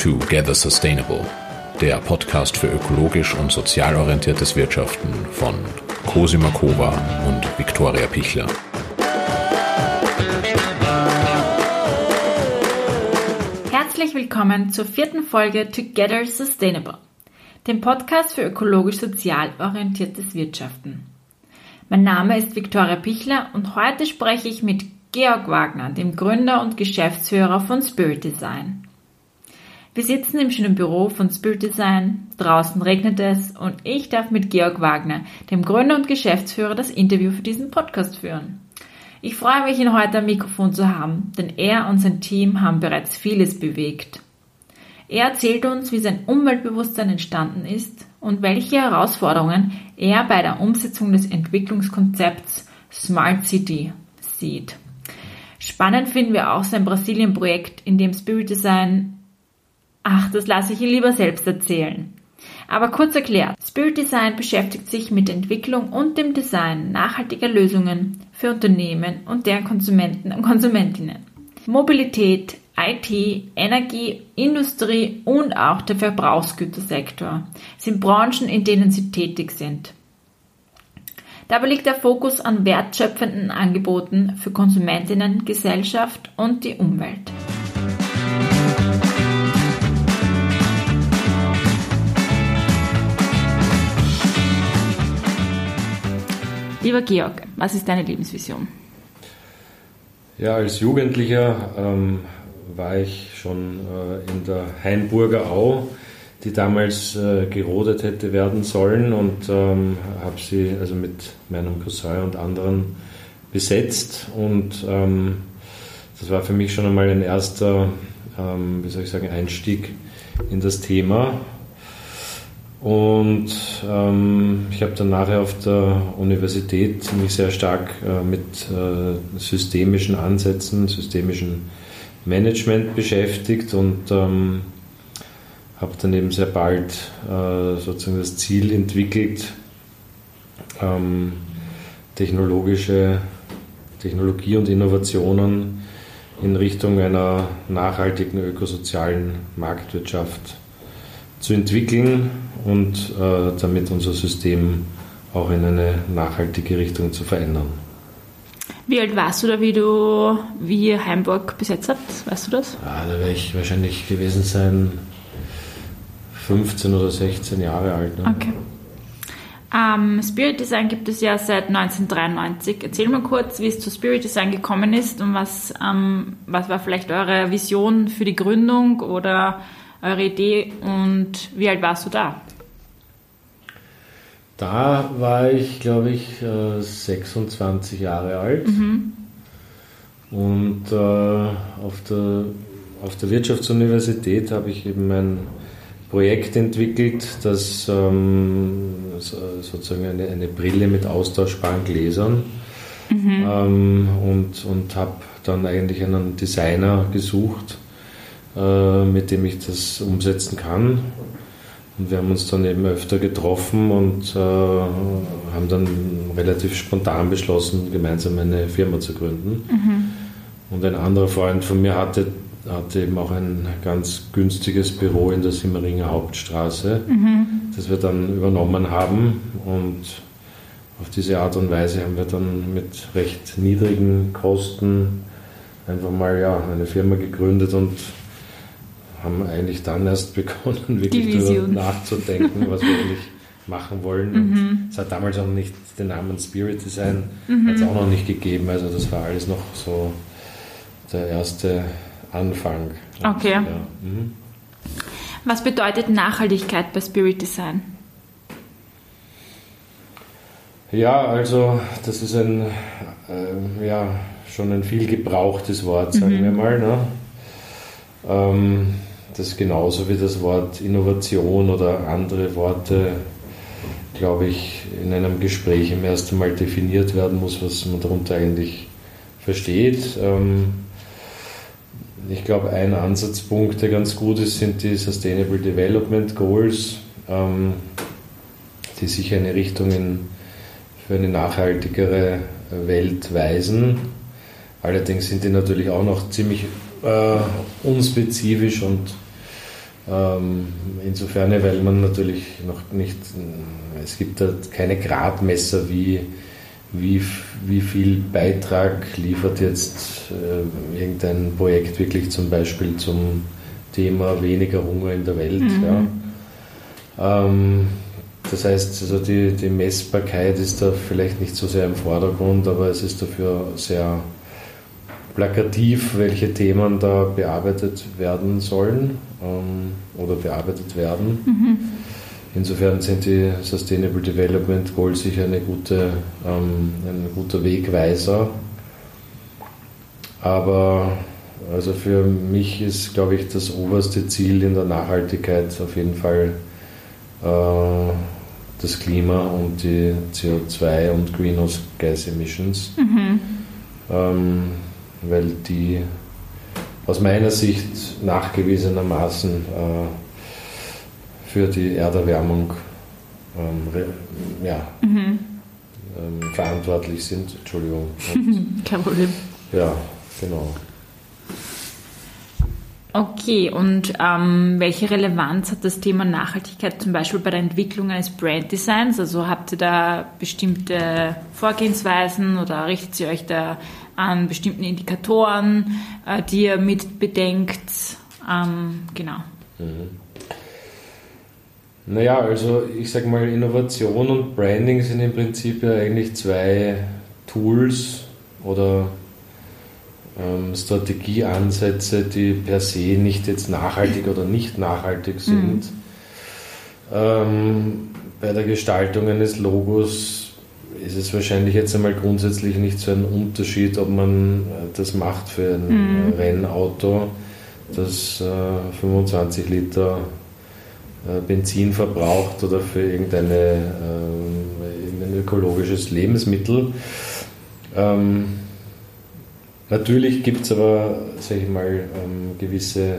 Together Sustainable, der Podcast für ökologisch und sozial orientiertes Wirtschaften von Cosima Kova und Viktoria Pichler. Herzlich willkommen zur vierten Folge Together Sustainable, dem Podcast für ökologisch-sozial orientiertes Wirtschaften. Mein Name ist Viktoria Pichler und heute spreche ich mit Georg Wagner, dem Gründer und Geschäftsführer von Spirit Design. Wir sitzen im schönen Büro von Spirit Design, draußen regnet es und ich darf mit Georg Wagner, dem Gründer und Geschäftsführer, das Interview für diesen Podcast führen. Ich freue mich, ihn heute am Mikrofon zu haben, denn er und sein Team haben bereits vieles bewegt. Er erzählt uns, wie sein Umweltbewusstsein entstanden ist und welche Herausforderungen er bei der Umsetzung des Entwicklungskonzepts Smart City sieht. Spannend finden wir auch sein Brasilien-Projekt, in dem Spirit Design, ach, das lasse ich ihn lieber selbst erzählen. Aber kurz erklärt, Spirit Design beschäftigt sich mit der Entwicklung und dem Design nachhaltiger Lösungen für Unternehmen und deren Konsumenten und Konsumentinnen. Mobilität, IT, Energie, Industrie und auch der Verbrauchsgütersektor sind Branchen, in denen sie tätig sind. Dabei liegt der Fokus an wertschöpfenden Angeboten für Konsumentinnen, Gesellschaft und die Umwelt. Lieber Georg, was ist deine Lebensvision? Ja, als Jugendlicher ähm, war ich schon äh, in der Hainburger Au die damals äh, gerodet hätte werden sollen und ähm, habe sie also mit meinem Cousin und anderen besetzt und ähm, das war für mich schon einmal ein erster, ähm, wie soll ich sagen, Einstieg in das Thema. Und ähm, ich habe dann nachher auf der Universität mich sehr stark äh, mit äh, systemischen Ansätzen, systemischen Management beschäftigt und ähm, habe dann eben sehr bald äh, sozusagen das Ziel entwickelt, ähm, technologische Technologie und Innovationen in Richtung einer nachhaltigen ökosozialen Marktwirtschaft zu entwickeln und äh, damit unser System auch in eine nachhaltige Richtung zu verändern. Wie alt warst du da, wie du wie Heimburg besetzt hast? Weißt du das? Ja, da werde ich wahrscheinlich gewesen sein 15 oder 16 Jahre alt. Ne? Okay. Ähm, Spirit Design gibt es ja seit 1993. Erzähl mal kurz, wie es zu Spirit Design gekommen ist und was, ähm, was war vielleicht eure Vision für die Gründung oder eure Idee und wie alt warst du da? Da war ich, glaube ich, 26 äh, Jahre alt. Mhm. Und äh, auf, der, auf der Wirtschaftsuniversität habe ich eben mein Projekt entwickelt, das ähm, sozusagen eine, eine, Brille mit austauschbaren Gläsern mhm. ähm, und, und habe dann eigentlich einen Designer gesucht, äh, mit dem ich das umsetzen kann. Und wir haben uns dann eben öfter getroffen und äh, haben dann relativ spontan beschlossen, gemeinsam eine Firma zu gründen. Mhm. Und ein anderer Freund von mir hatte hatte eben auch ein ganz günstiges Büro in der Simmeringer Hauptstraße, mhm. das wir dann übernommen haben. Und auf diese Art und Weise haben wir dann mit recht niedrigen Kosten einfach mal ja, eine Firma gegründet und haben eigentlich dann erst begonnen, wirklich darüber nachzudenken, was wir eigentlich machen wollen. Mhm. es hat damals auch nicht den Namen Spirit Design, mhm. hat es auch noch nicht gegeben. Also das war alles noch so der erste Anfang. Okay. Ja. Mhm. Was bedeutet Nachhaltigkeit bei Spirit Design? Ja, also das ist ein äh, ja, schon ein viel gebrauchtes Wort, sagen mhm. wir mal. Ne? Ähm, das genauso wie das Wort Innovation oder andere Worte, glaube ich, in einem Gespräch im ersten Mal definiert werden muss, was man darunter eigentlich versteht. Ähm, ich glaube, ein Ansatzpunkt, der ganz gut ist, sind die Sustainable Development Goals, ähm, die sicher eine Richtung in, für eine nachhaltigere Welt weisen. Allerdings sind die natürlich auch noch ziemlich äh, unspezifisch und insofern, weil man natürlich noch nicht, es gibt da keine Gradmesser, wie, wie, wie viel Beitrag liefert jetzt äh, irgendein Projekt wirklich zum Beispiel zum Thema weniger Hunger in der Welt. Mhm. Ja. Ähm, das heißt, also die, die Messbarkeit ist da vielleicht nicht so sehr im Vordergrund, aber es ist dafür sehr plakativ, welche Themen da bearbeitet werden sollen ähm, oder bearbeitet werden. Mhm. Insofern sind die Sustainable Development Goals sicher eine gute, ähm, ein guter Wegweiser. Aber also für mich ist, glaube ich, das oberste Ziel in der Nachhaltigkeit auf jeden Fall äh, das Klima und die CO2 und Greenhouse Gas Emissions. Mhm. Ähm, weil die aus meiner Sicht nachgewiesenermaßen äh, für die Erderwärmung ähm, ja, mhm. ähm, verantwortlich sind. Entschuldigung. Und, Kein Problem. Ja, genau. Okay, und ähm, welche Relevanz hat das Thema Nachhaltigkeit zum Beispiel bei der Entwicklung eines Branddesigns? Also habt ihr da bestimmte Vorgehensweisen oder richtet ihr euch da an bestimmten Indikatoren, äh, die ihr mit bedenkt? Ähm, genau. Mhm. Naja, also ich sage mal, Innovation und Branding sind im Prinzip ja eigentlich zwei Tools oder ähm, Strategieansätze, die per se nicht jetzt nachhaltig oder nicht nachhaltig mhm. sind. Mhm. Ähm, bei der Gestaltung eines Logos ist es wahrscheinlich jetzt einmal grundsätzlich nicht so ein Unterschied, ob man äh, das macht für ein mhm. Rennauto, das äh, 25 Liter äh, Benzin verbraucht oder für irgendeine, äh, irgendein ökologisches Lebensmittel. Ähm, Natürlich gibt es aber, sage ich mal, ähm, gewisse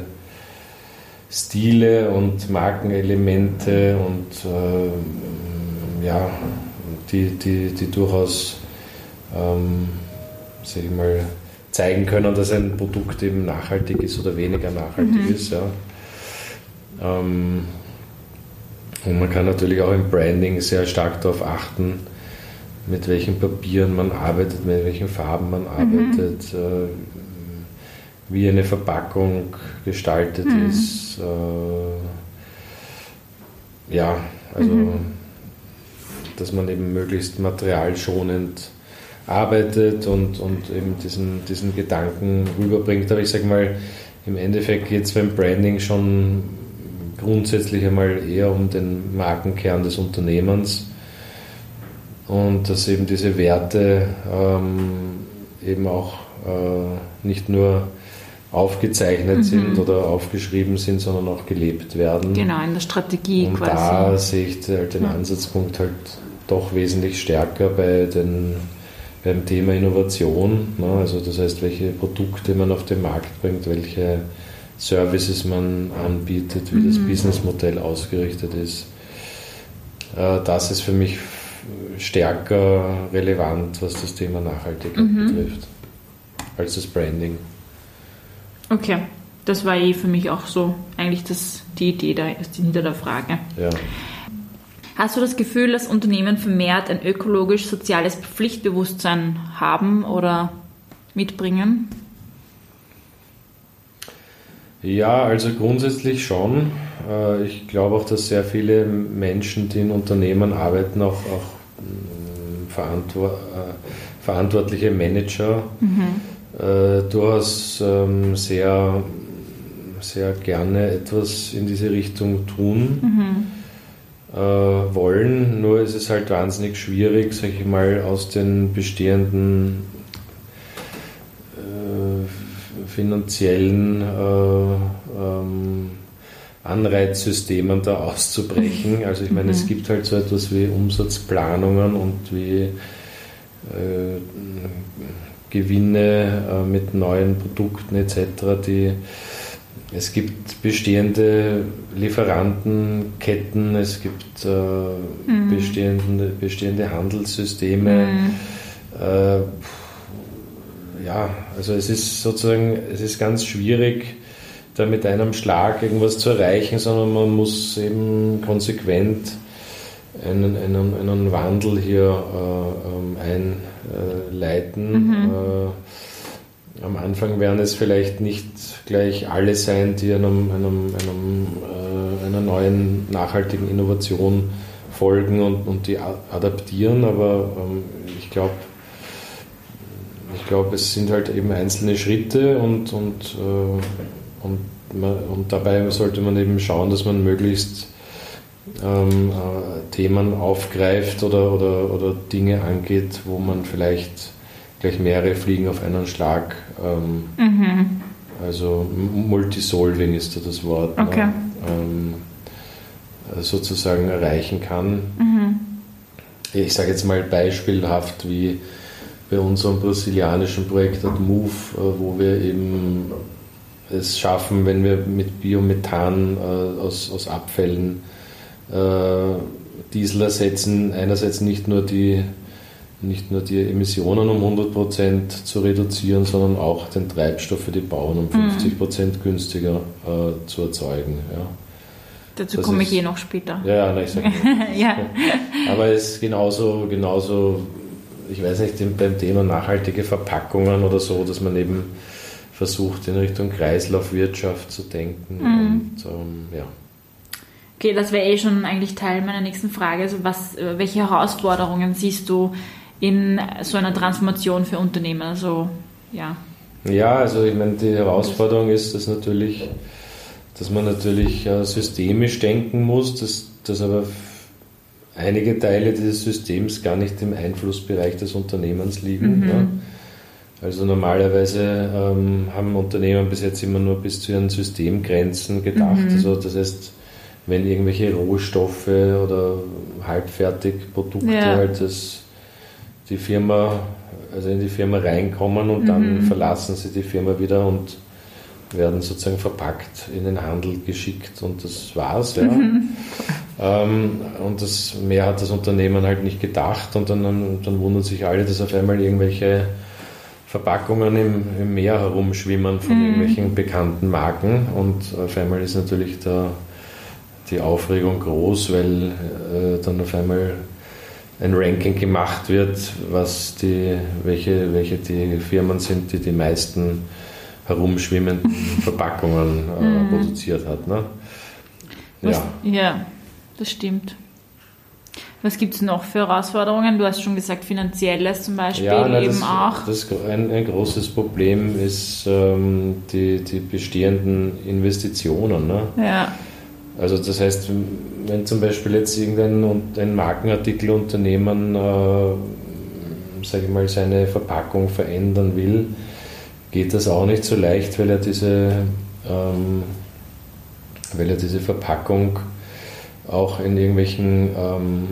Stile und Markenelemente und äh, ja, die, die, die durchaus, ähm, sag ich mal, zeigen können, dass ein Produkt eben nachhaltig ist oder weniger nachhaltig mhm. ist. Ja. Ähm, und man kann natürlich auch im Branding sehr stark darauf achten, mit welchen Papieren man arbeitet, mit welchen Farben man arbeitet, mhm. äh, wie eine Verpackung gestaltet mhm. ist. Äh, ja, also mhm. Dass man eben möglichst materialschonend arbeitet und, und eben diesen, diesen Gedanken rüberbringt. Aber ich sage mal, im Endeffekt geht es beim Branding schon grundsätzlich einmal eher um den Markenkern des Unternehmens und dass eben diese Werte ähm, eben auch äh, nicht nur aufgezeichnet mhm. sind oder aufgeschrieben sind, sondern auch gelebt werden. Genau, in der Strategie und quasi. Da sehe ich halt den Ansatzpunkt halt doch wesentlich stärker bei den, beim Thema Innovation. Ne? Also das heißt, welche Produkte man auf den Markt bringt, welche Services man anbietet, wie mhm. das Businessmodell ausgerichtet ist. Äh, das ist für mich stärker relevant, was das Thema Nachhaltigkeit mhm. betrifft, als das Branding. Okay, das war eh für mich auch so eigentlich das, die Idee da hinter der Frage. Ja. Hast du das Gefühl, dass Unternehmen vermehrt ein ökologisch-soziales Pflichtbewusstsein haben oder mitbringen? Ja, also grundsätzlich schon. Äh, ich glaube auch, dass sehr viele Menschen, die in Unternehmen arbeiten, auch, auch mm, verantwort äh, verantwortliche Manager mhm. Äh, durchaus ähm, sehr, sehr gerne etwas in diese Richtung tun mhm. Wollen. Nur ist es halt wahnsinnig schwierig, sage ich mal, aus den bestehenden finanziellen äh, ähm, Anreizsystemen da auszubrechen. Mhm. Also ich meine, mhm. es gibt halt so etwas wie Umsatzplanungen und wie äh, Gewinne äh, mit neuen Produkten etc., die es gibt bestehende Lieferantenketten, es gibt äh, mhm. bestehende, bestehende Handelssysteme. Mhm. Äh, ja, also es ist sozusagen, es ist ganz schwierig, da mit einem Schlag irgendwas zu erreichen, sondern man muss eben konsequent einen, einen, einen Wandel hier äh, ähm, einleiten. Mhm. Äh, am Anfang werden es vielleicht nicht gleich alle sein, die einem, einem, einem äh, einer neuen nachhaltigen Innovation folgen und, und die adaptieren, aber ähm, ich glaube, ich glaube, es sind halt eben einzelne Schritte und, und, äh, und, man, und dabei sollte man eben schauen, dass man möglichst ähm, äh, Themen aufgreift oder, oder, oder Dinge angeht, wo man vielleicht gleich mehrere Fliegen auf einen Schlag. Ähm, mhm. Also Multisolving ist da das Wort. Ne? Okay. Ne? Ähm, sozusagen erreichen kann. Mhm. Ich sage jetzt mal beispielhaft wie bei unserem brasilianischen Projekt Move, äh, wo wir eben es schaffen, wenn wir mit Biomethan äh, aus, aus Abfällen äh, Diesel ersetzen, einerseits nicht nur die, nicht nur die Emissionen um 100% zu reduzieren, sondern auch den Treibstoff für die Bauern um 50% mhm. günstiger äh, zu erzeugen. Ja. Dazu das komme ist, ich eh noch später. Ja, ja, nein, ich sage ja. Aber es ist genauso, genauso ich weiß nicht, beim Thema nachhaltige Verpackungen oder so, dass man eben versucht, in Richtung Kreislaufwirtschaft zu denken. Mhm. Und, ähm, ja. Okay, das wäre eh schon eigentlich Teil meiner nächsten Frage. Also was, welche Herausforderungen siehst du in so einer Transformation für Unternehmen? Also, ja. Ja, also ich meine, die Herausforderung ist, dass natürlich, dass man natürlich äh, systemisch denken muss, dass, dass aber einige Teile dieses Systems gar nicht im Einflussbereich des Unternehmens liegen. Mhm. Ja. Also normalerweise ähm, haben Unternehmen bis jetzt immer nur bis zu ihren Systemgrenzen gedacht. Mhm. Also das heißt, wenn irgendwelche Rohstoffe oder Halbfertigprodukte ja. halt das, die Firma, also in die Firma reinkommen und mhm. dann verlassen sie die Firma wieder und werden sozusagen verpackt in den Handel geschickt und das war's. Ja. Mhm. Ähm, und das mehr hat das Unternehmen halt nicht gedacht und dann, dann wundern sich alle, dass auf einmal irgendwelche Verpackungen im, im Meer herumschwimmen von mhm. irgendwelchen bekannten Marken und auf einmal ist natürlich der, die Aufregung groß, weil äh, dann auf einmal ein Ranking gemacht wird, was die, welche, welche die Firmen sind, die die meisten herumschwimmenden Verpackungen äh, mhm. produziert hat. Ne? Ja. ja, das stimmt. Was gibt es noch für Herausforderungen? Du hast schon gesagt, finanzielles zum Beispiel ja, nein, eben das, auch. Das ein, ein, großes Problem ist ähm, die, die bestehenden Investitionen. Ne? Ja. Also das heißt, wenn zum Beispiel jetzt irgendein ein Markenartikelunternehmen, äh, sage ich mal, seine Verpackung verändern will, geht das auch nicht so leicht, weil er diese, ähm, weil er diese Verpackung auch in irgendwelchen ähm,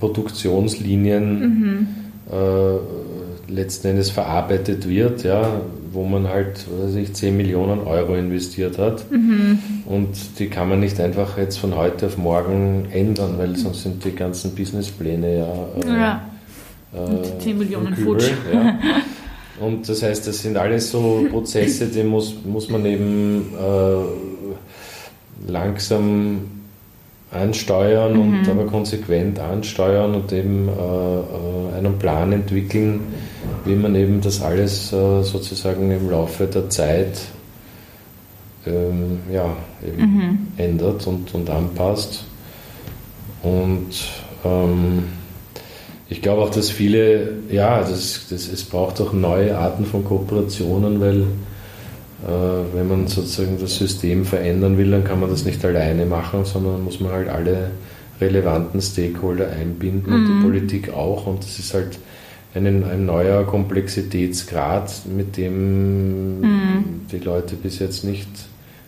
Produktionslinien mhm. äh, letzten Endes verarbeitet wird, ja, wo man halt, was weiß ich, 10 Millionen Euro investiert hat. Mhm. Und die kann man nicht einfach jetzt von heute auf morgen ändern, weil sonst sind die ganzen Businesspläne ja. Äh, ja. Äh, 10 Millionen Futsch. Ja. Und das heißt, das sind alles so Prozesse, die muss, muss man eben äh, langsam ansteuern mhm. und aber konsequent ansteuern und eben äh, äh, einen Plan entwickeln, wie man eben das alles äh, sozusagen im Laufe der Zeit ähm, ja, mhm. ändert und, und anpasst. Und ähm, ich glaube auch, dass viele, ja, das, das, es braucht auch neue Arten von Kooperationen, weil wenn man sozusagen das System verändern will, dann kann man das nicht alleine machen, sondern muss man halt alle relevanten Stakeholder einbinden mhm. und die mhm. Politik auch. Und das ist halt ein, ein neuer Komplexitätsgrad, mit dem mhm. die Leute bis jetzt nicht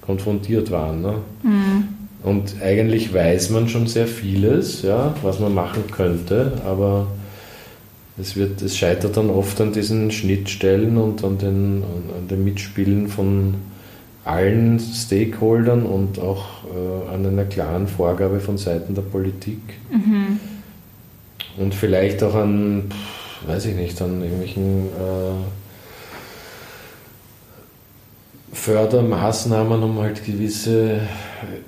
konfrontiert waren. Ne? Mhm. Und eigentlich weiß man schon sehr vieles, ja, was man machen könnte, aber es, wird, es scheitert dann oft an diesen Schnittstellen und an, den, an dem Mitspielen von allen Stakeholdern und auch äh, an einer klaren Vorgabe von Seiten der Politik. Mhm. Und vielleicht auch an, weiß ich nicht, an irgendwelchen äh, Fördermaßnahmen, um halt gewisse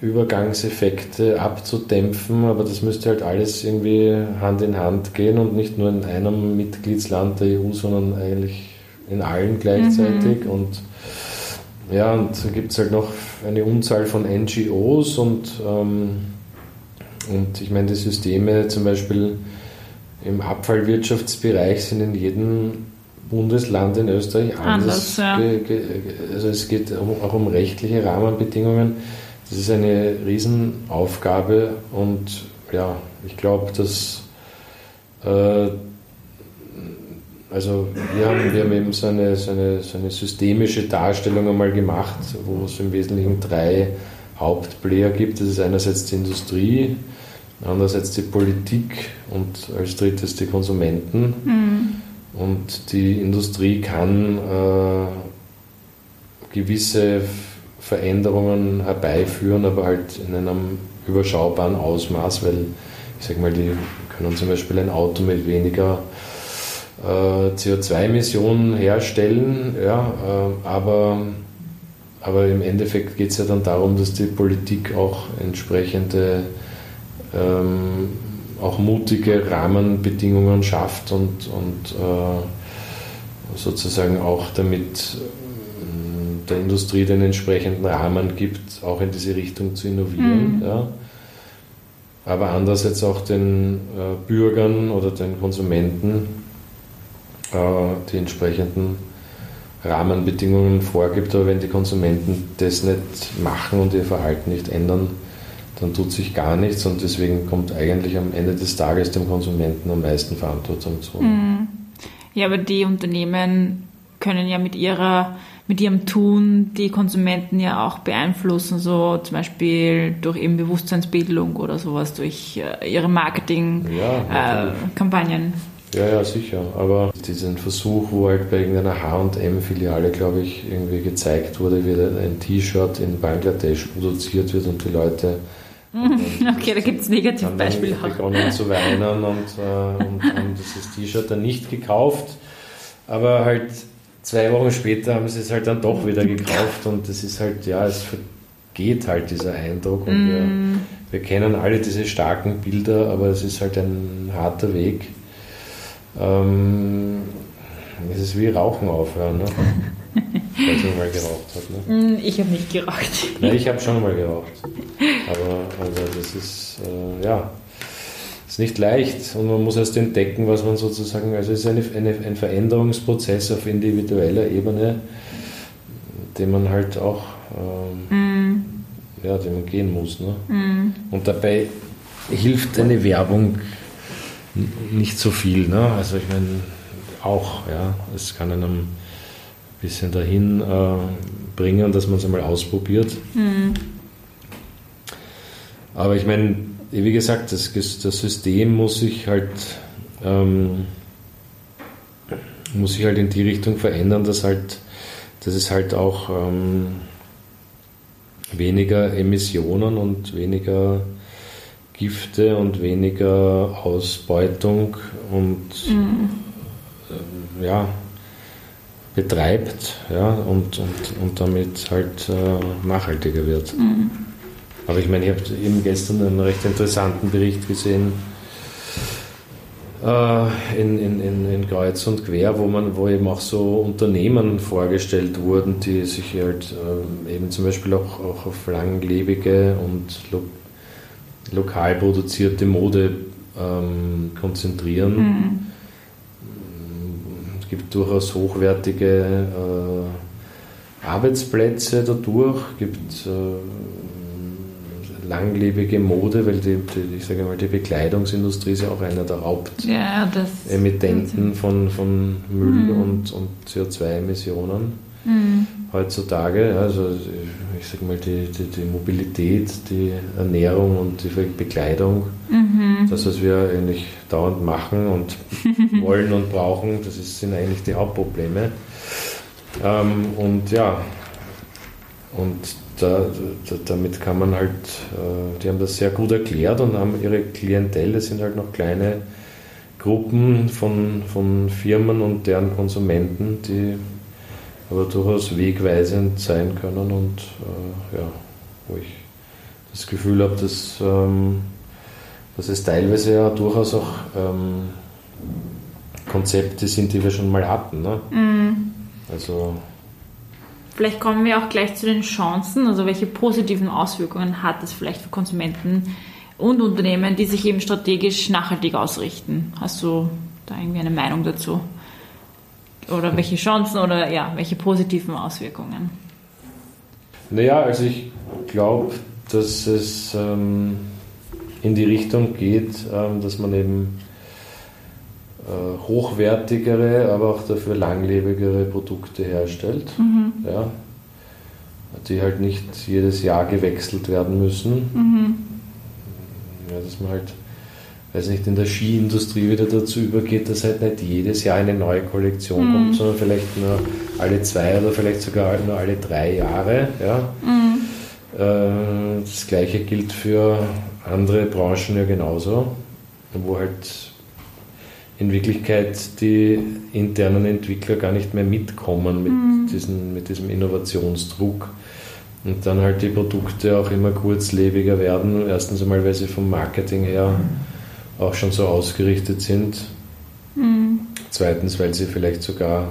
Übergangseffekte abzudämpfen, aber das müsste halt alles irgendwie Hand in Hand gehen und nicht nur in einem Mitgliedsland der EU, sondern eigentlich in allen gleichzeitig. Mhm. Und ja, und da gibt es halt noch eine Unzahl von NGOs und, ähm, und ich meine, die Systeme zum Beispiel im Abfallwirtschaftsbereich sind in jedem Bundesland in Österreich anders. anders ja. also es geht auch um rechtliche Rahmenbedingungen. Das ist eine Riesenaufgabe und ja, ich glaube, dass äh, also wir haben, wir haben eben so eine, so, eine, so eine systemische Darstellung einmal gemacht, wo es im Wesentlichen drei Hauptplayer gibt. Das ist einerseits die Industrie, andererseits die Politik und als drittes die Konsumenten. Mhm. Und die Industrie kann äh, gewisse Veränderungen herbeiführen, aber halt in einem überschaubaren Ausmaß, weil ich sage mal, die können zum Beispiel ein Auto mit weniger äh, CO2-Emissionen herstellen, ja, äh, aber, aber im Endeffekt geht es ja dann darum, dass die Politik auch entsprechende, ähm, auch mutige Rahmenbedingungen schafft und, und äh, sozusagen auch damit äh, der Industrie den entsprechenden Rahmen gibt, auch in diese Richtung zu innovieren. Mhm. Ja. Aber andererseits auch den äh, Bürgern oder den Konsumenten äh, die entsprechenden Rahmenbedingungen vorgibt. Aber wenn die Konsumenten das nicht machen und ihr Verhalten nicht ändern, dann tut sich gar nichts und deswegen kommt eigentlich am Ende des Tages dem Konsumenten am meisten Verantwortung zu. Mhm. Ja, aber die Unternehmen können ja mit ihrer mit ihrem Tun die Konsumenten ja auch beeinflussen, so zum Beispiel durch eben Bewusstseinsbildung oder sowas, durch äh, ihre Marketingkampagnen. Ja, ja, ja, sicher. Aber diesen Versuch, wo halt bei irgendeiner HM-Filiale, glaube ich, irgendwie gezeigt wurde, wie ein T-Shirt in Bangladesch produziert wird und die Leute. Okay, da gibt es Negativbeispiele auch. begonnen zu weinen und, äh, und haben dieses T-Shirt dann nicht gekauft. Aber halt zwei Wochen später haben sie es halt dann doch wieder gekauft und das ist halt, ja, es vergeht halt dieser Eindruck und mm. wir, wir kennen alle diese starken Bilder, aber es ist halt ein harter Weg. Ähm, es ist wie Rauchen aufhören, ne? Weil man mal geraucht hat. Ne? Mm, ich habe nicht geraucht. Ja, ich habe schon mal geraucht. Aber also das ist, äh, ja, ist nicht leicht und man muss erst entdecken, was man sozusagen, also es ist eine, eine, ein Veränderungsprozess auf individueller Ebene, den man halt auch, ähm, mm. ja, den man gehen muss. Ne? Mm. Und dabei hilft eine Werbung nicht so viel. Ne? Also ich meine, auch, ja, es kann einem ein bisschen dahin äh, bringen, dass man es einmal ausprobiert. Mhm. Aber ich meine, wie gesagt, das, das System muss sich halt ähm, muss sich halt in die Richtung verändern, dass halt, dass es halt auch ähm, weniger Emissionen und weniger Gifte und weniger Ausbeutung und mhm. äh, ja, betreibt ja, und, und, und damit halt äh, nachhaltiger wird. Mhm. Aber ich meine, ich habe eben gestern einen recht interessanten Bericht gesehen äh, in, in, in, in, Kreuz und Quer, wo, man, wo eben auch so Unternehmen vorgestellt wurden, die sich halt äh, eben zum Beispiel auch, auch auf langlebige und lokal produzierte Mode ähm, konzentrieren. Mhm. Es gibt durchaus hochwertige äh, Arbeitsplätze dadurch, gibt äh, langlebige Mode, weil die, die, ich sage mal, die Bekleidungsindustrie ist ja auch einer der Hauptemittenten ja, von, von Müll mhm. und, und CO2-Emissionen mhm. heutzutage. Also ich sage mal, die, die, die, Mobilität, die Ernährung und die Bekleidung, mhm. das, was wir eigentlich dauernd machen und wollen und brauchen, das ist, sind eigentlich die Hauptprobleme. Ähm, und ja, und da, da, damit kann man halt, äh, die haben das sehr gut erklärt und haben ihre Klientel, das sind halt noch kleine Gruppen von, von Firmen und deren Konsumenten, die aber durchaus wegweisend sein können und äh, ja, wo ich das Gefühl habe, dass, ähm, dass es teilweise ja durchaus auch ähm, Konzepte sind, die wir schon mal hatten. Ne? Mhm. Also Vielleicht kommen wir auch gleich zu den Chancen, also welche positiven Auswirkungen hat es vielleicht für Konsumenten und Unternehmen, die sich eben strategisch nachhaltig ausrichten. Hast du da irgendwie eine Meinung dazu? Oder welche Chancen oder ja, welche positiven Auswirkungen? Naja, also ich glaube, dass es ähm, in die Richtung geht, ähm, dass man eben äh, hochwertigere, aber auch dafür langlebigere Produkte herstellt, mhm. ja, die halt nicht jedes Jahr gewechselt werden müssen. Mhm. Ja, dass man halt weiß nicht, in der Skiindustrie wieder dazu übergeht, dass halt nicht jedes Jahr eine neue Kollektion mhm. kommt, sondern vielleicht nur alle zwei oder vielleicht sogar nur alle drei Jahre. Ja. Mhm. Äh, das gleiche gilt für andere Branchen ja genauso, wo halt in Wirklichkeit die internen Entwickler gar nicht mehr mitkommen mit, mhm. diesen, mit diesem Innovationsdruck. Und dann halt die Produkte auch immer kurzlebiger werden. Erstens einmal, weil sie vom Marketing her mhm auch schon so ausgerichtet sind. Mhm. Zweitens, weil sie vielleicht sogar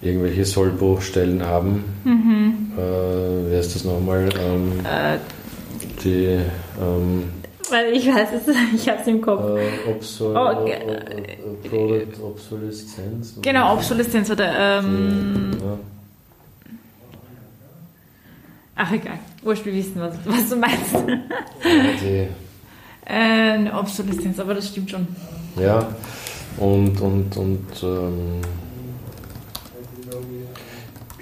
irgendwelche Sollbruchstellen haben. Mhm. Äh, wie heißt das nochmal? Ähm, äh, die. Ähm, ich weiß es, ich habe es im Kopf. Äh, Obsol oh, okay. Product Obsoleszenz. Genau, Obsoleszenz oder. Ähm, die, ja. Ach egal, wurscht, wir wissen, was, was du meinst. Ja, die, äh, eine Obsoleszenz, aber das stimmt schon. Ja, und, und, und ähm,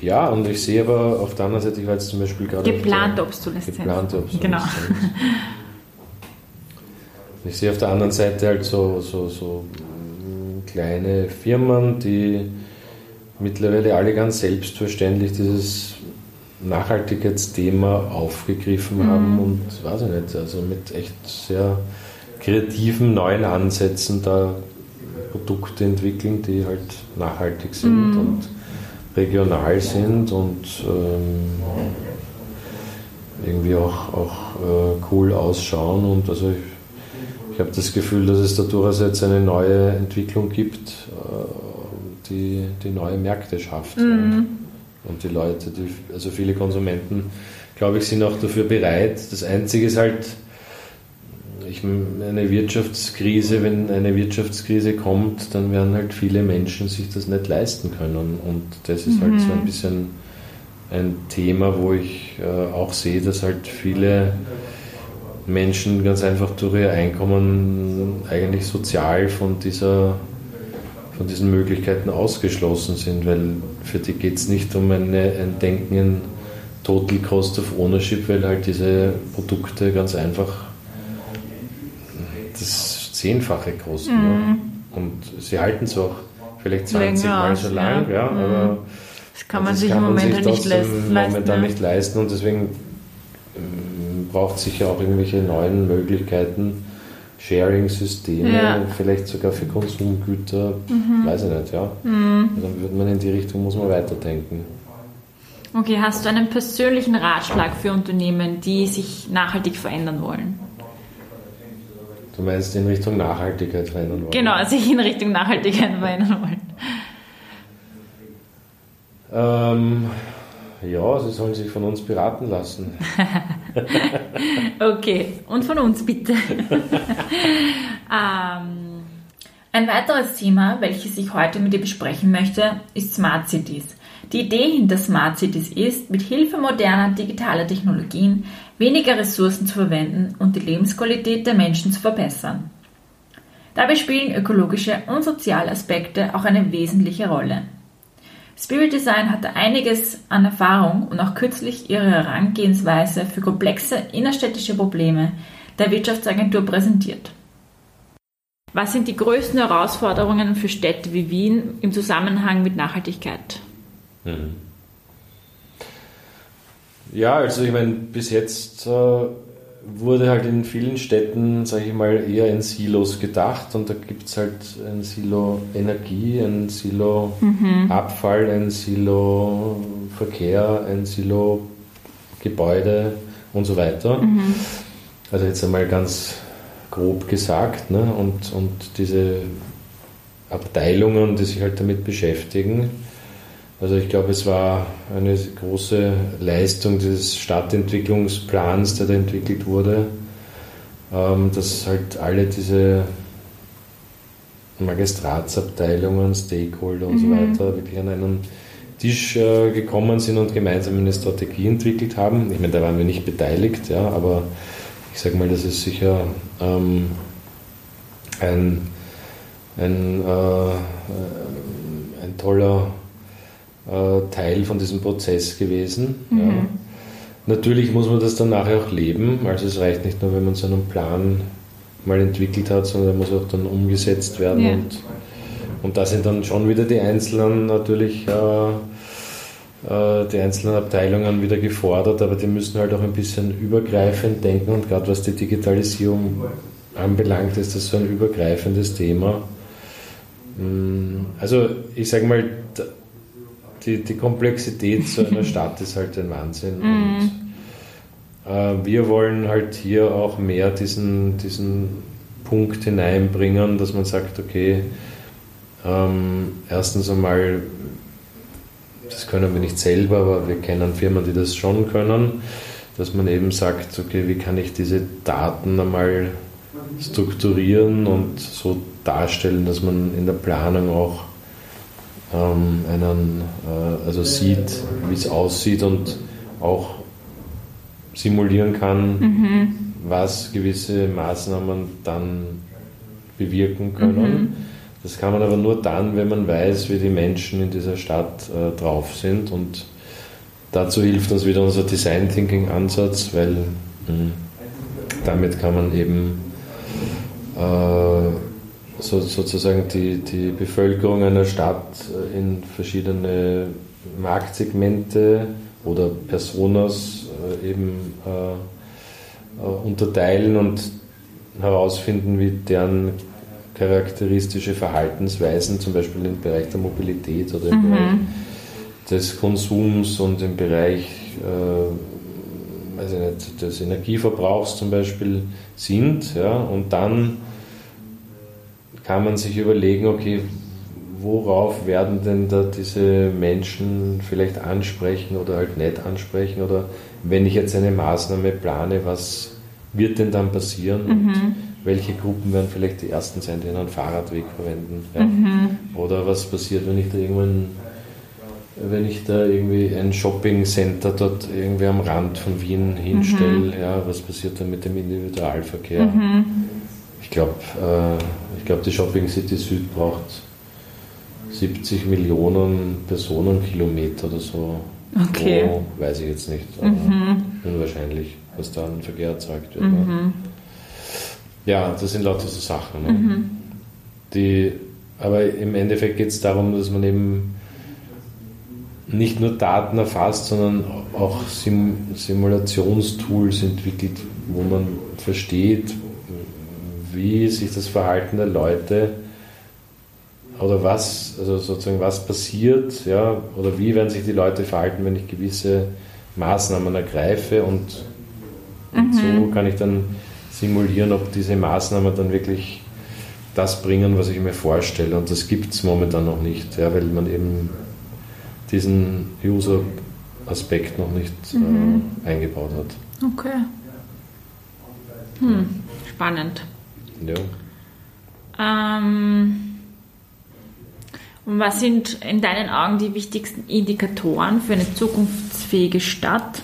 ja, und ich sehe aber auf der anderen Seite, ich war jetzt zum Beispiel gerade. Geplante Obsoleszenz. Geplante Obsoleszenz. Genau. Ich sehe auf der anderen Seite halt so, so, so mm, kleine Firmen, die mittlerweile alle ganz selbstverständlich dieses Nachhaltigkeitsthema aufgegriffen mhm. haben und weiß ich nicht, also mit echt sehr kreativen neuen Ansätzen da Produkte entwickeln, die halt nachhaltig sind mhm. und regional sind und ähm, irgendwie auch, auch äh, cool ausschauen und also ich, ich habe das Gefühl, dass es da durchaus jetzt eine neue Entwicklung gibt, äh, die, die neue Märkte schafft. Mhm. Und die Leute, die, also viele Konsumenten, glaube ich, sind auch dafür bereit. Das Einzige ist halt, ich, eine Wirtschaftskrise, wenn eine Wirtschaftskrise kommt, dann werden halt viele Menschen sich das nicht leisten können. Und das ist mhm. halt so ein mhm. bisschen ein Thema, wo ich äh, auch sehe, dass halt viele Menschen ganz einfach durch ihr Einkommen eigentlich sozial von dieser von diesen Möglichkeiten ausgeschlossen sind, weil für die geht es nicht um eine, ein Denken in Total Cost of Ownership, weil halt diese Produkte ganz einfach das Zehnfache kosten. Mhm. Ja. Und sie halten es auch vielleicht 20 Länger Mal so lang, ja, ja mhm. aber das kann man das sich kann im Moment sich nicht leisten. Momentan ja. nicht leisten und deswegen ähm, braucht es sicher auch irgendwelche neuen Möglichkeiten, Sharing-Systeme, ja. vielleicht sogar für Konsumgüter, mhm. weiß ich nicht, ja. Mhm. Dann würde man in die Richtung, muss man weiterdenken. Okay, hast du einen persönlichen Ratschlag für Unternehmen, die sich nachhaltig verändern wollen? Du meinst in Richtung Nachhaltigkeit verändern wollen? Genau, sich in Richtung Nachhaltigkeit verändern wollen. Ähm, ja, sie sollen sich von uns beraten lassen. okay, und von uns bitte. ähm, ein weiteres Thema, welches ich heute mit dir besprechen möchte, ist Smart Cities. Die Idee hinter Smart Cities ist, mit Hilfe moderner digitaler Technologien weniger Ressourcen zu verwenden und die Lebensqualität der Menschen zu verbessern. Dabei spielen ökologische und soziale Aspekte auch eine wesentliche Rolle. Spirit Design hatte einiges an Erfahrung und auch kürzlich ihre Herangehensweise für komplexe innerstädtische Probleme der Wirtschaftsagentur präsentiert. Was sind die größten Herausforderungen für Städte wie Wien im Zusammenhang mit Nachhaltigkeit? Mhm. Ja, also ich meine, bis jetzt äh, wurde halt in vielen Städten, sage ich mal, eher in Silos gedacht und da gibt es halt ein Silo Energie, ein Silo mhm. Abfall, ein Silo Verkehr, ein Silo Gebäude und so weiter. Mhm. Also jetzt einmal ganz grob gesagt. Ne? Und, und diese Abteilungen, die sich halt damit beschäftigen. Also ich glaube, es war eine große Leistung des Stadtentwicklungsplans, der da entwickelt wurde, ähm, dass halt alle diese Magistratsabteilungen, Stakeholder und mhm. so weiter wirklich an einen Tisch äh, gekommen sind und gemeinsam eine Strategie entwickelt haben. Ich meine, da waren wir nicht beteiligt, ja, aber ich sage mal, das ist sicher ähm, ein, ein, äh, ein toller äh, Teil von diesem Prozess gewesen. Mhm. Ja. Natürlich muss man das dann nachher auch leben. Also es reicht nicht nur, wenn man so einen Plan mal entwickelt hat, sondern er muss auch dann umgesetzt werden. Ja. Und, und da sind dann schon wieder die einzelnen natürlich äh, äh, die einzelnen Abteilungen wieder gefordert, aber die müssen halt auch ein bisschen übergreifend denken und gerade was die Digitalisierung anbelangt, ist das so ein übergreifendes Thema. Mm, also ich sage mal, die, die Komplexität so einer Stadt ist halt ein Wahnsinn. Mhm. Und äh, wir wollen halt hier auch mehr diesen, diesen Punkt hineinbringen, dass man sagt, okay, ähm, erstens einmal, das können wir nicht selber, aber wir kennen Firmen, die das schon können, dass man eben sagt, okay, wie kann ich diese Daten einmal strukturieren und so darstellen, dass man in der Planung auch ähm, einen, äh, also sieht, wie es aussieht und auch simulieren kann, mhm. was gewisse Maßnahmen dann bewirken können. Mhm. Das kann man aber nur dann, wenn man weiß, wie die Menschen in dieser Stadt äh, drauf sind. Und dazu hilft uns wieder unser Design Thinking Ansatz, weil mh, hm, damit kann man eben äh, so, sozusagen die, die Bevölkerung einer Stadt äh, in verschiedene Marktsegmente oder Personas äh, eben äh, äh, unterteilen und herausfinden, wie deren charakteristische Verhaltensweisen, zum Beispiel im Bereich der Mobilität oder im mhm. Bereich des Konsums und im Bereich äh, weiß nicht, des Energieverbrauchs zum Beispiel sind. Ja, und dann kann man sich überlegen, okay, worauf werden denn da diese Menschen vielleicht ansprechen oder halt nicht ansprechen oder wenn ich jetzt eine Maßnahme plane, was wird denn dann passieren mhm. und welche Gruppen werden vielleicht die ersten sein, die einen Fahrradweg verwenden ja? mhm. oder was passiert, wenn ich da irgendwann wenn ich da irgendwie ein Shopping-Center dort irgendwie am Rand von Wien hinstelle, mhm. ja, was passiert dann mit dem Individualverkehr? Mhm. Ich glaube, äh, glaub, die Shopping City Süd braucht 70 Millionen Personenkilometer oder so. Okay. Pro, weiß ich jetzt nicht, aber mhm. unwahrscheinlich, was da an Verkehr erzeugt wird. Mhm. Ja, das sind lauter so Sachen. Ne? Mhm. Die, aber im Endeffekt geht es darum, dass man eben nicht nur Daten erfasst, sondern auch Sim Simulationstools entwickelt, wo man versteht, wie sich das Verhalten der Leute oder was, also sozusagen was passiert, ja, oder wie werden sich die Leute verhalten, wenn ich gewisse Maßnahmen ergreife und, mhm. so kann ich dann simulieren, ob diese Maßnahmen dann wirklich das bringen, was ich mir vorstelle. Und das gibt es momentan noch nicht, ja, weil man eben diesen User-Aspekt noch nicht mhm. äh, eingebaut hat. Okay. Hm, spannend. Ja. Ähm, und was sind in deinen Augen die wichtigsten Indikatoren für eine zukunftsfähige Stadt?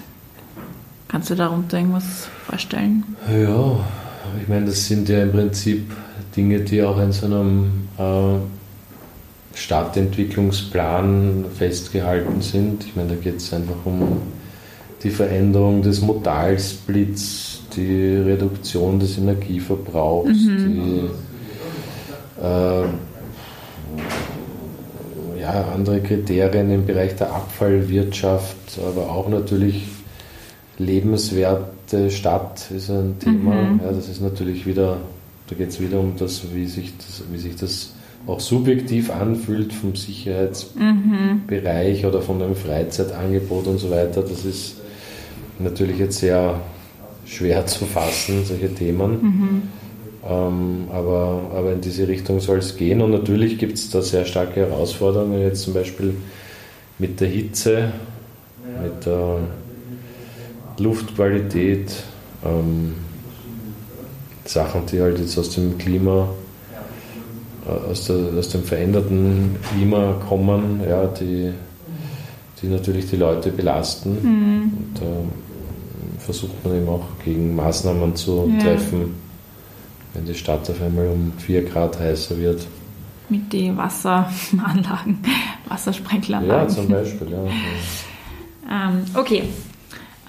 Kannst du darunter irgendwas vorstellen? Ja, ich meine, das sind ja im Prinzip Dinge, die auch in so einem äh, Stadtentwicklungsplan festgehalten sind. Ich meine, da geht es einfach um die Veränderung des Modalsplits, die Reduktion des Energieverbrauchs, mhm. die äh, ja, andere Kriterien im Bereich der Abfallwirtschaft, aber auch natürlich lebenswerte Stadt ist ein Thema. Mhm. Ja, das ist natürlich wieder, da geht es wieder um das, wie sich das, wie sich das auch subjektiv anfühlt vom Sicherheitsbereich mhm. oder von einem Freizeitangebot und so weiter. Das ist natürlich jetzt sehr schwer zu fassen, solche Themen. Mhm. Ähm, aber, aber in diese Richtung soll es gehen. Und natürlich gibt es da sehr starke Herausforderungen, jetzt zum Beispiel mit der Hitze, mit der Luftqualität, ähm, Sachen, die halt jetzt aus dem Klima, äh, aus, der, aus dem veränderten Klima kommen, ja, die, die natürlich die Leute belasten. Mhm. Und, äh, versucht man eben auch gegen Maßnahmen zu ja. treffen, wenn die Stadt auf einmal um 4 Grad heißer wird. Mit den Wasseranlagen, Wassersprenkleranlagen. Ja, zum Beispiel, ja. Ähm, okay.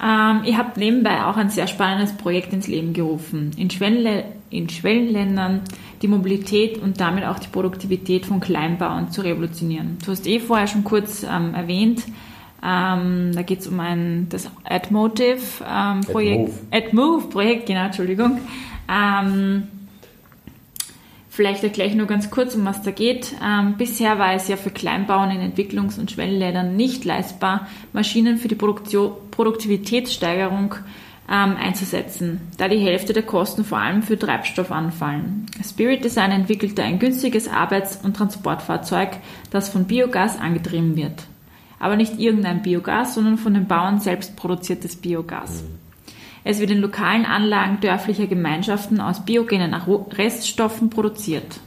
Ähm, ihr habt nebenbei auch ein sehr spannendes Projekt ins Leben gerufen. In, Schwelle, in Schwellenländern die Mobilität und damit auch die Produktivität von Kleinbauern zu revolutionieren. Du hast eh vorher schon kurz ähm, erwähnt, ähm, da geht es um ein, das AdMotive-Projekt. Ähm, AdMove-Projekt, genau, Entschuldigung. Ähm, Vielleicht erkläre ich nur ganz kurz, um was da geht. Ähm, bisher war es ja für Kleinbauern in Entwicklungs- und Schwellenländern nicht leistbar, Maschinen für die Produktio Produktivitätssteigerung ähm, einzusetzen, da die Hälfte der Kosten vor allem für Treibstoff anfallen. Spirit Design entwickelte ein günstiges Arbeits- und Transportfahrzeug, das von Biogas angetrieben wird. Aber nicht irgendein Biogas, sondern von den Bauern selbst produziertes Biogas. Es wird in lokalen Anlagen dörflicher Gemeinschaften aus biogenen Reststoffen produziert.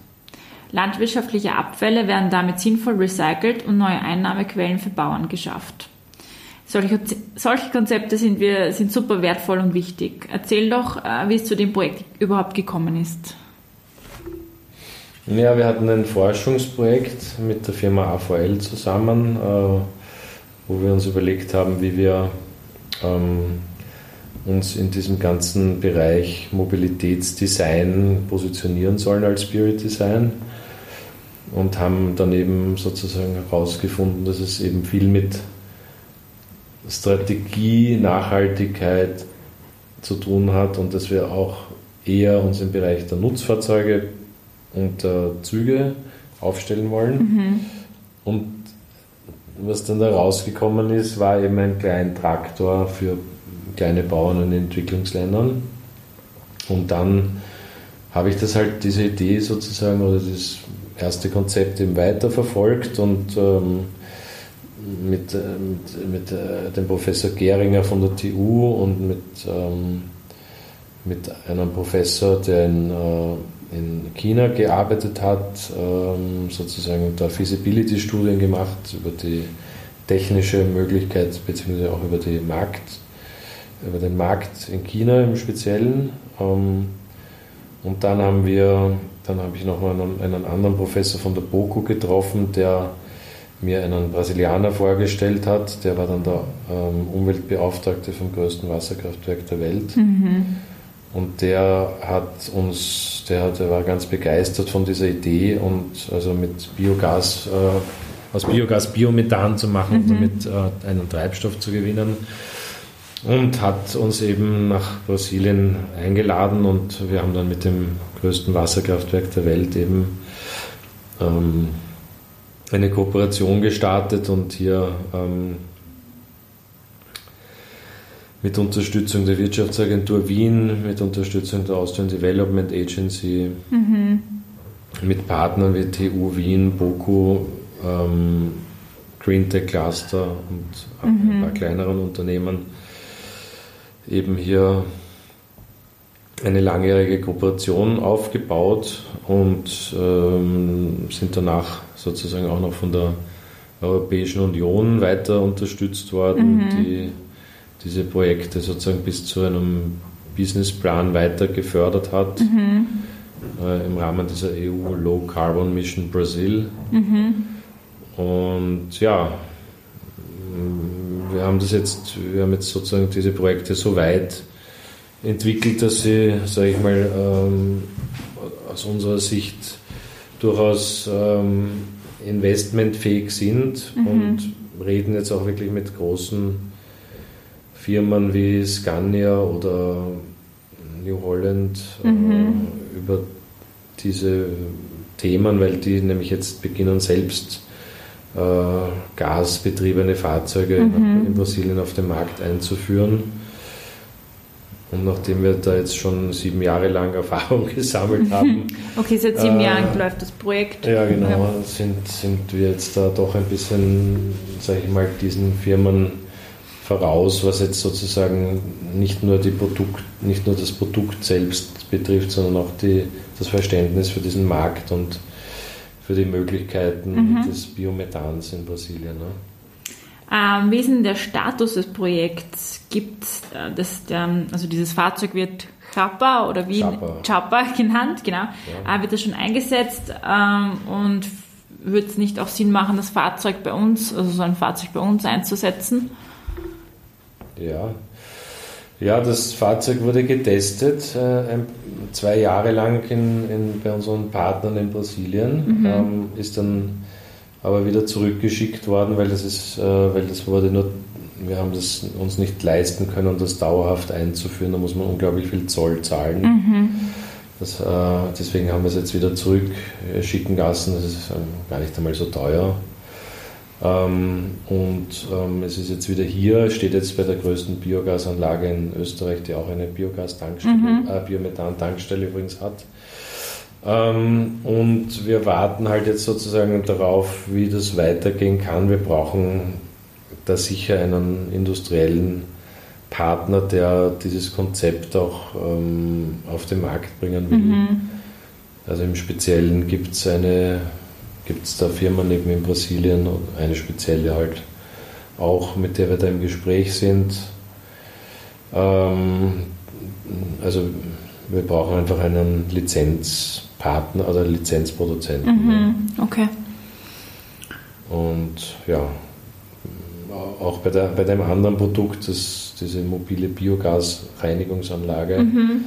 Landwirtschaftliche Abfälle werden damit sinnvoll recycelt und neue Einnahmequellen für Bauern geschafft. Solche, solche Konzepte sind, wir, sind super wertvoll und wichtig. Erzähl doch, äh, wie es zu dem Projekt überhaupt gekommen ist. Ja, wir hatten ein Forschungsprojekt mit der Firma AVL zusammen, äh, wo wir uns überlegt haben, wie wir ähm, uns in diesem ganzen Bereich Mobilitätsdesign positionieren sollen als Spirit Design und haben dann eben sozusagen herausgefunden, dass es eben viel mit Strategie, Nachhaltigkeit zu tun hat und dass wir auch eher uns im Bereich der Nutzfahrzeuge und der Züge aufstellen wollen. Mhm. Und was dann da rausgekommen ist, war eben ein kleiner Traktor für kleine Bauern in Entwicklungsländern. Und dann habe ich das halt, diese Idee sozusagen oder das erste Konzept eben weiterverfolgt und ähm, mit, äh, mit, mit äh, dem Professor Geringer von der TU und mit, ähm, mit einem Professor, der in, äh, in China gearbeitet hat, ähm, sozusagen da Feasibility-Studien gemacht über die technische Möglichkeit beziehungsweise auch über die Markt, über den Markt in China im Speziellen. Ähm, und dann haben wir, dann habe ich nochmal einen, einen anderen Professor von der BOKU getroffen, der mir einen Brasilianer vorgestellt hat. Der war dann der ähm, Umweltbeauftragte vom größten Wasserkraftwerk der Welt. Mhm. Und der hat uns, der, hat, der war ganz begeistert von dieser Idee und also mit Biogas, äh, aus Biogas Biomethan zu machen mhm. und damit äh, einen Treibstoff zu gewinnen und hat uns eben nach Brasilien eingeladen und wir haben dann mit dem größten Wasserkraftwerk der Welt eben ähm, eine Kooperation gestartet und hier ähm, mit Unterstützung der Wirtschaftsagentur Wien, mit Unterstützung der Austrian Development Agency, mhm. mit Partnern wie TU Wien, BOKU, ähm, Green Tech Cluster und mhm. ein paar kleineren Unternehmen eben hier eine langjährige Kooperation aufgebaut und ähm, sind danach sozusagen auch noch von der Europäischen Union weiter unterstützt worden, mhm. die diese Projekte sozusagen bis zu einem Businessplan weiter gefördert hat mhm. äh, im Rahmen dieser EU Low Carbon Mission Brazil. Mhm. Und ja, wir haben das jetzt, wir haben jetzt sozusagen diese Projekte so weit entwickelt, dass sie, sage ich mal, ähm, aus unserer Sicht durchaus ähm, investmentfähig sind mhm. und reden jetzt auch wirklich mit großen Firmen wie Scania oder New Holland mhm. äh, über diese Themen, weil die nämlich jetzt beginnen selbst äh, gasbetriebene Fahrzeuge mhm. in Brasilien auf den Markt einzuführen. Und nachdem wir da jetzt schon sieben Jahre lang Erfahrung gesammelt haben. okay, seit sieben äh, Jahren läuft das Projekt. Ja, genau, ja. Sind, sind wir jetzt da doch ein bisschen, sage ich mal, diesen Firmen voraus, was jetzt sozusagen nicht nur, die Produkt, nicht nur das Produkt selbst betrifft, sondern auch die, das Verständnis für diesen Markt und für die Möglichkeiten mhm. des Biomethans in Brasilien. Ne? Ähm, wie ist denn der Status des Projekts? Gibt äh, das, also dieses Fahrzeug wird Chapa oder wie Chapa, Chapa genannt, genau. Ja. Äh, wird das schon eingesetzt ähm, und würde es nicht auch Sinn machen, das Fahrzeug bei uns, also so ein Fahrzeug bei uns einzusetzen? Ja, ja, das Fahrzeug wurde getestet, äh, zwei Jahre lang in, in, bei unseren Partnern in Brasilien, mhm. ähm, ist dann aber wieder zurückgeschickt worden, weil das ist, äh, weil das wurde nur, wir haben das uns nicht leisten können, das dauerhaft einzuführen. Da muss man unglaublich viel Zoll zahlen. Mhm. Das, äh, deswegen haben wir es jetzt wieder zurückschicken lassen. Das ist ähm, gar nicht einmal so teuer. Ähm, und ähm, es ist jetzt wieder hier, steht jetzt bei der größten Biogasanlage in Österreich, die auch eine Biogas-Tankstelle, mhm. äh, Biomethan-Tankstelle übrigens hat. Ähm, und wir warten halt jetzt sozusagen darauf, wie das weitergehen kann. Wir brauchen da sicher einen industriellen Partner, der dieses Konzept auch auf den Markt bringen will. Mhm. Also im Speziellen gibt es eine gibt es da Firmen eben in Brasilien, eine spezielle halt auch, mit der wir da im Gespräch sind. Ähm, also wir brauchen einfach einen Lizenzpartner oder Lizenzproduzenten. Mhm, okay. Und ja, auch bei, der, bei dem anderen Produkt, das, diese mobile Biogasreinigungsanlage, mhm.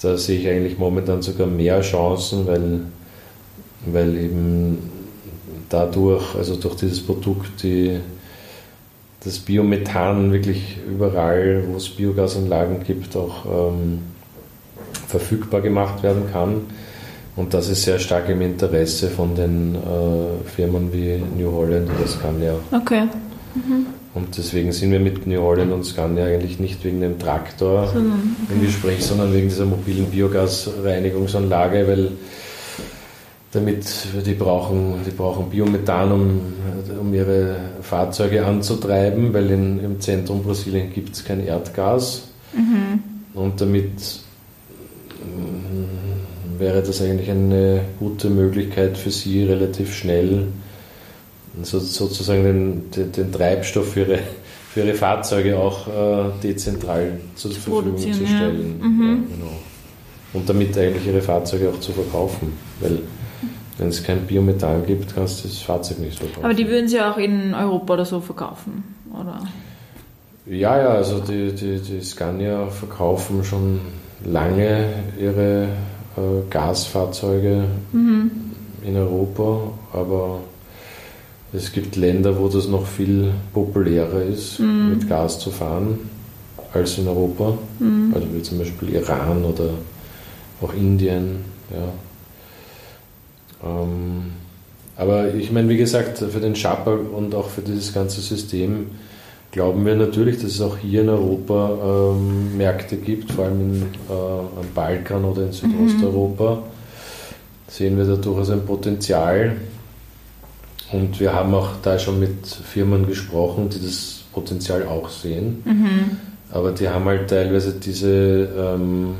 da sehe ich eigentlich momentan sogar mehr Chancen, weil weil eben dadurch, also durch dieses Produkt, die, das Biomethan wirklich überall, wo es Biogasanlagen gibt, auch ähm, verfügbar gemacht werden kann. Und das ist sehr stark im Interesse von den äh, Firmen wie New Holland oder Scania. Okay. Mhm. Und deswegen sind wir mit New Holland und Scania eigentlich nicht wegen dem Traktor so, okay. im Gespräch, sondern wegen dieser mobilen Biogasreinigungsanlage, weil damit die brauchen, die brauchen Biomethan, um, um ihre Fahrzeuge anzutreiben, weil in, im Zentrum Brasilien gibt es kein Erdgas. Mhm. Und damit mm, wäre das eigentlich eine gute Möglichkeit für sie, relativ schnell so, sozusagen den, den, den, Treibstoff für ihre, für ihre Fahrzeuge auch äh, dezentral zur Verfügung zu stellen. Ja. Mhm. Ja, genau. Und damit eigentlich ihre Fahrzeuge auch zu verkaufen. Weil wenn es kein Biomethan gibt, kannst du das Fahrzeug nicht verkaufen. Aber die würden sie auch in Europa oder so verkaufen, oder? Ja, ja, also die, die, die Scania verkaufen schon lange ihre äh, Gasfahrzeuge mhm. in Europa, aber es gibt Länder, wo das noch viel populärer ist, mhm. mit Gas zu fahren, als in Europa. Mhm. Also wie zum Beispiel Iran oder auch Indien. Ja. Ähm, aber ich meine, wie gesagt, für den Schapper und auch für dieses ganze System glauben wir natürlich, dass es auch hier in Europa ähm, Märkte gibt, vor allem in, äh, am Balkan oder in Südosteuropa. Mhm. Sehen wir da durchaus ein Potenzial. Und wir haben auch da schon mit Firmen gesprochen, die das Potenzial auch sehen. Mhm. Aber die haben halt teilweise diese, ähm,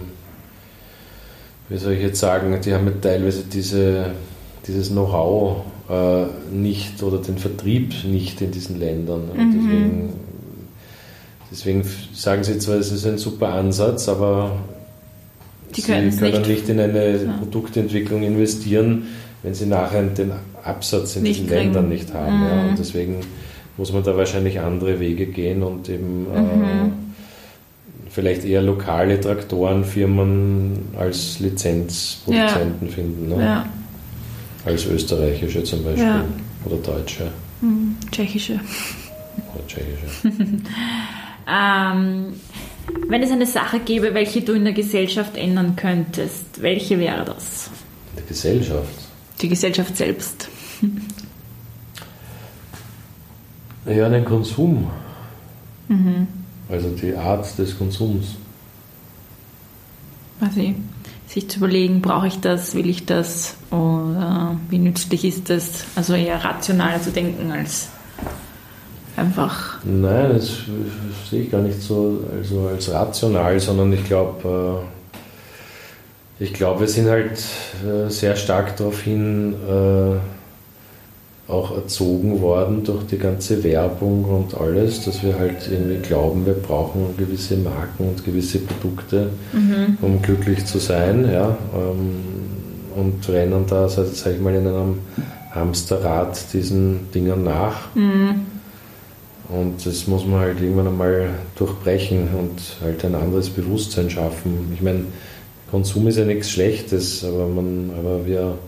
wie soll ich jetzt sagen, die haben halt teilweise diese dieses Know-how äh, nicht oder den Vertrieb nicht in diesen Ländern. Mhm. Deswegen, deswegen, sagen sie zwar, es ist ein super Ansatz, aber die sie können nicht, nicht in eine ja. Produktentwicklung investieren, wenn sie nachher den Absatz in nicht diesen kriegen. Ländern nicht haben. Mhm. Ja. Und deswegen muss man da wahrscheinlich andere Wege gehen und eben äh, mhm. äh, vielleicht eher lokale Traktorenfirmen als Lizenzproduzenten ja. finden. Ne? Ja als österreichische zum Beispiel ja. oder deutsche. Hm, tschechische. Oder tschechische. Ähm, wenn es eine Sache gäbe, welche du in der Gesellschaft ändern könntest, welche wäre das? Die Gesellschaft? Die Gesellschaft selbst. Ja, den Konsum. Mhm. Also die Art des Konsums. Also sich zu überlegen, brauche ich das, will ich das oder wie nützlich ist das? Also eher rational zu denken als einfach. Nein, das sehe ich gar nicht so also als rational, sondern ich glaube, äh, ich glaube, wir sind halt äh, sehr stark darauf hin äh, auch erzogen worden durch die ganze Werbung und alles, dass wir halt irgendwie glauben, wir brauchen gewisse Marken und gewisse Produkte, mhm. um glücklich zu sein, ja, ähm, und rennen da, also, sag ich mal, in einem Hamsterrad diesen Dingen nach. Mhm. Und das muss man halt irgendwann einmal durchbrechen und halt ein anderes Bewusstsein schaffen. Ich meine, Konsum ist ja nichts Schlechtes, aber, man, aber, wir,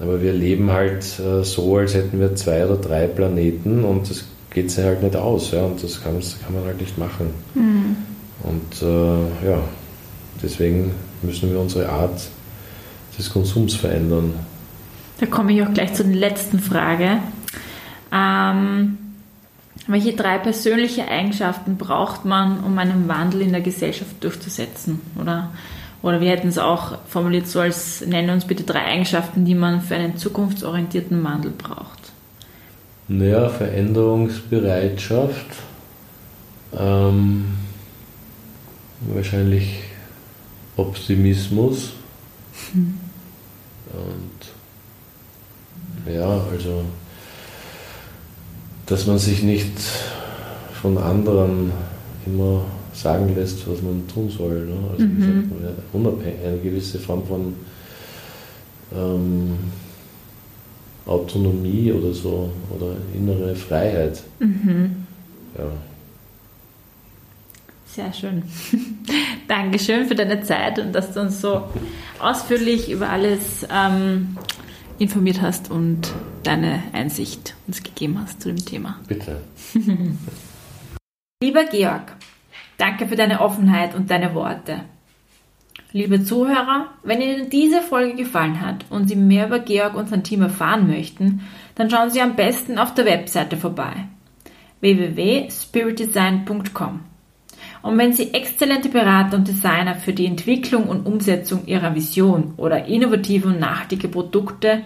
aber wir leben halt äh, so, als hätten wir zwei oder drei Planeten und das geht sich halt nicht aus. Ja, und das kann, kann man halt nicht machen. Mhm. Und äh, ja, deswegen müssen wir unsere Art des Konsums verändern. Da komme ich auch gleich zur letzten Frage. Ähm, welche drei persönliche Eigenschaften braucht man, um einen Wandel in der Gesellschaft durchzusetzen? Oder, oder wir hätten es auch formuliert so als, nenne uns bitte drei Eigenschaften, die man für einen zukunftsorientierten Wandel braucht. Naja, Veränderungsbereitschaft, ähm, wahrscheinlich Optimismus hm. und ja, also dass man sich nicht von anderen immer sagen lässt, was man tun soll. Ne? Also mhm. wie sagt man, eine gewisse Form von ähm, Autonomie oder so oder innere Freiheit. Mhm. Ja. Sehr schön. Dankeschön für deine Zeit und dass du uns so ausführlich über alles ähm, informiert hast und deine Einsicht uns gegeben hast zu dem Thema. Bitte. Lieber Georg, danke für deine Offenheit und deine Worte. Liebe Zuhörer, wenn Ihnen diese Folge gefallen hat und Sie mehr über Georg und sein Team erfahren möchten, dann schauen Sie am besten auf der Webseite vorbei www.spiritdesign.com. Und wenn Sie exzellente Berater und Designer für die Entwicklung und Umsetzung Ihrer Vision oder innovative und nachhaltige Produkte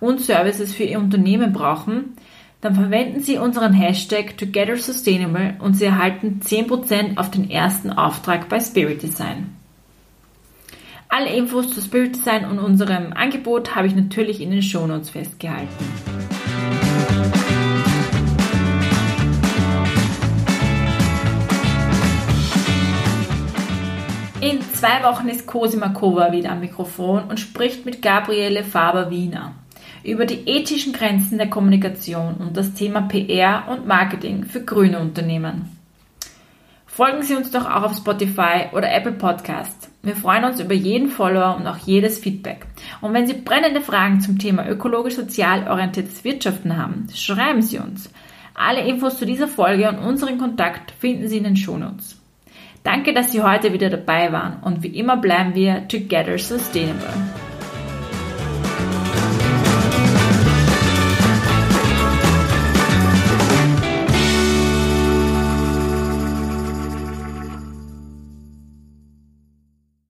und Services für Ihr Unternehmen brauchen, dann verwenden Sie unseren Hashtag Together Sustainable und Sie erhalten 10% auf den ersten Auftrag bei Spirit Design. Alle Infos zu Spirit Design und unserem Angebot habe ich natürlich in den Shownotes festgehalten. In zwei Wochen ist Cosima Kova wieder am Mikrofon und spricht mit Gabriele Faber-Wiener über die ethischen Grenzen der Kommunikation und das Thema PR und Marketing für grüne Unternehmen. Folgen Sie uns doch auch auf Spotify oder Apple Podcast. Wir freuen uns über jeden Follower und auch jedes Feedback. Und wenn Sie brennende Fragen zum Thema ökologisch-sozial orientiertes Wirtschaften haben, schreiben Sie uns. Alle Infos zu dieser Folge und unseren Kontakt finden Sie in den Shownotes. Danke, dass Sie heute wieder dabei waren und wie immer bleiben wir together sustainable.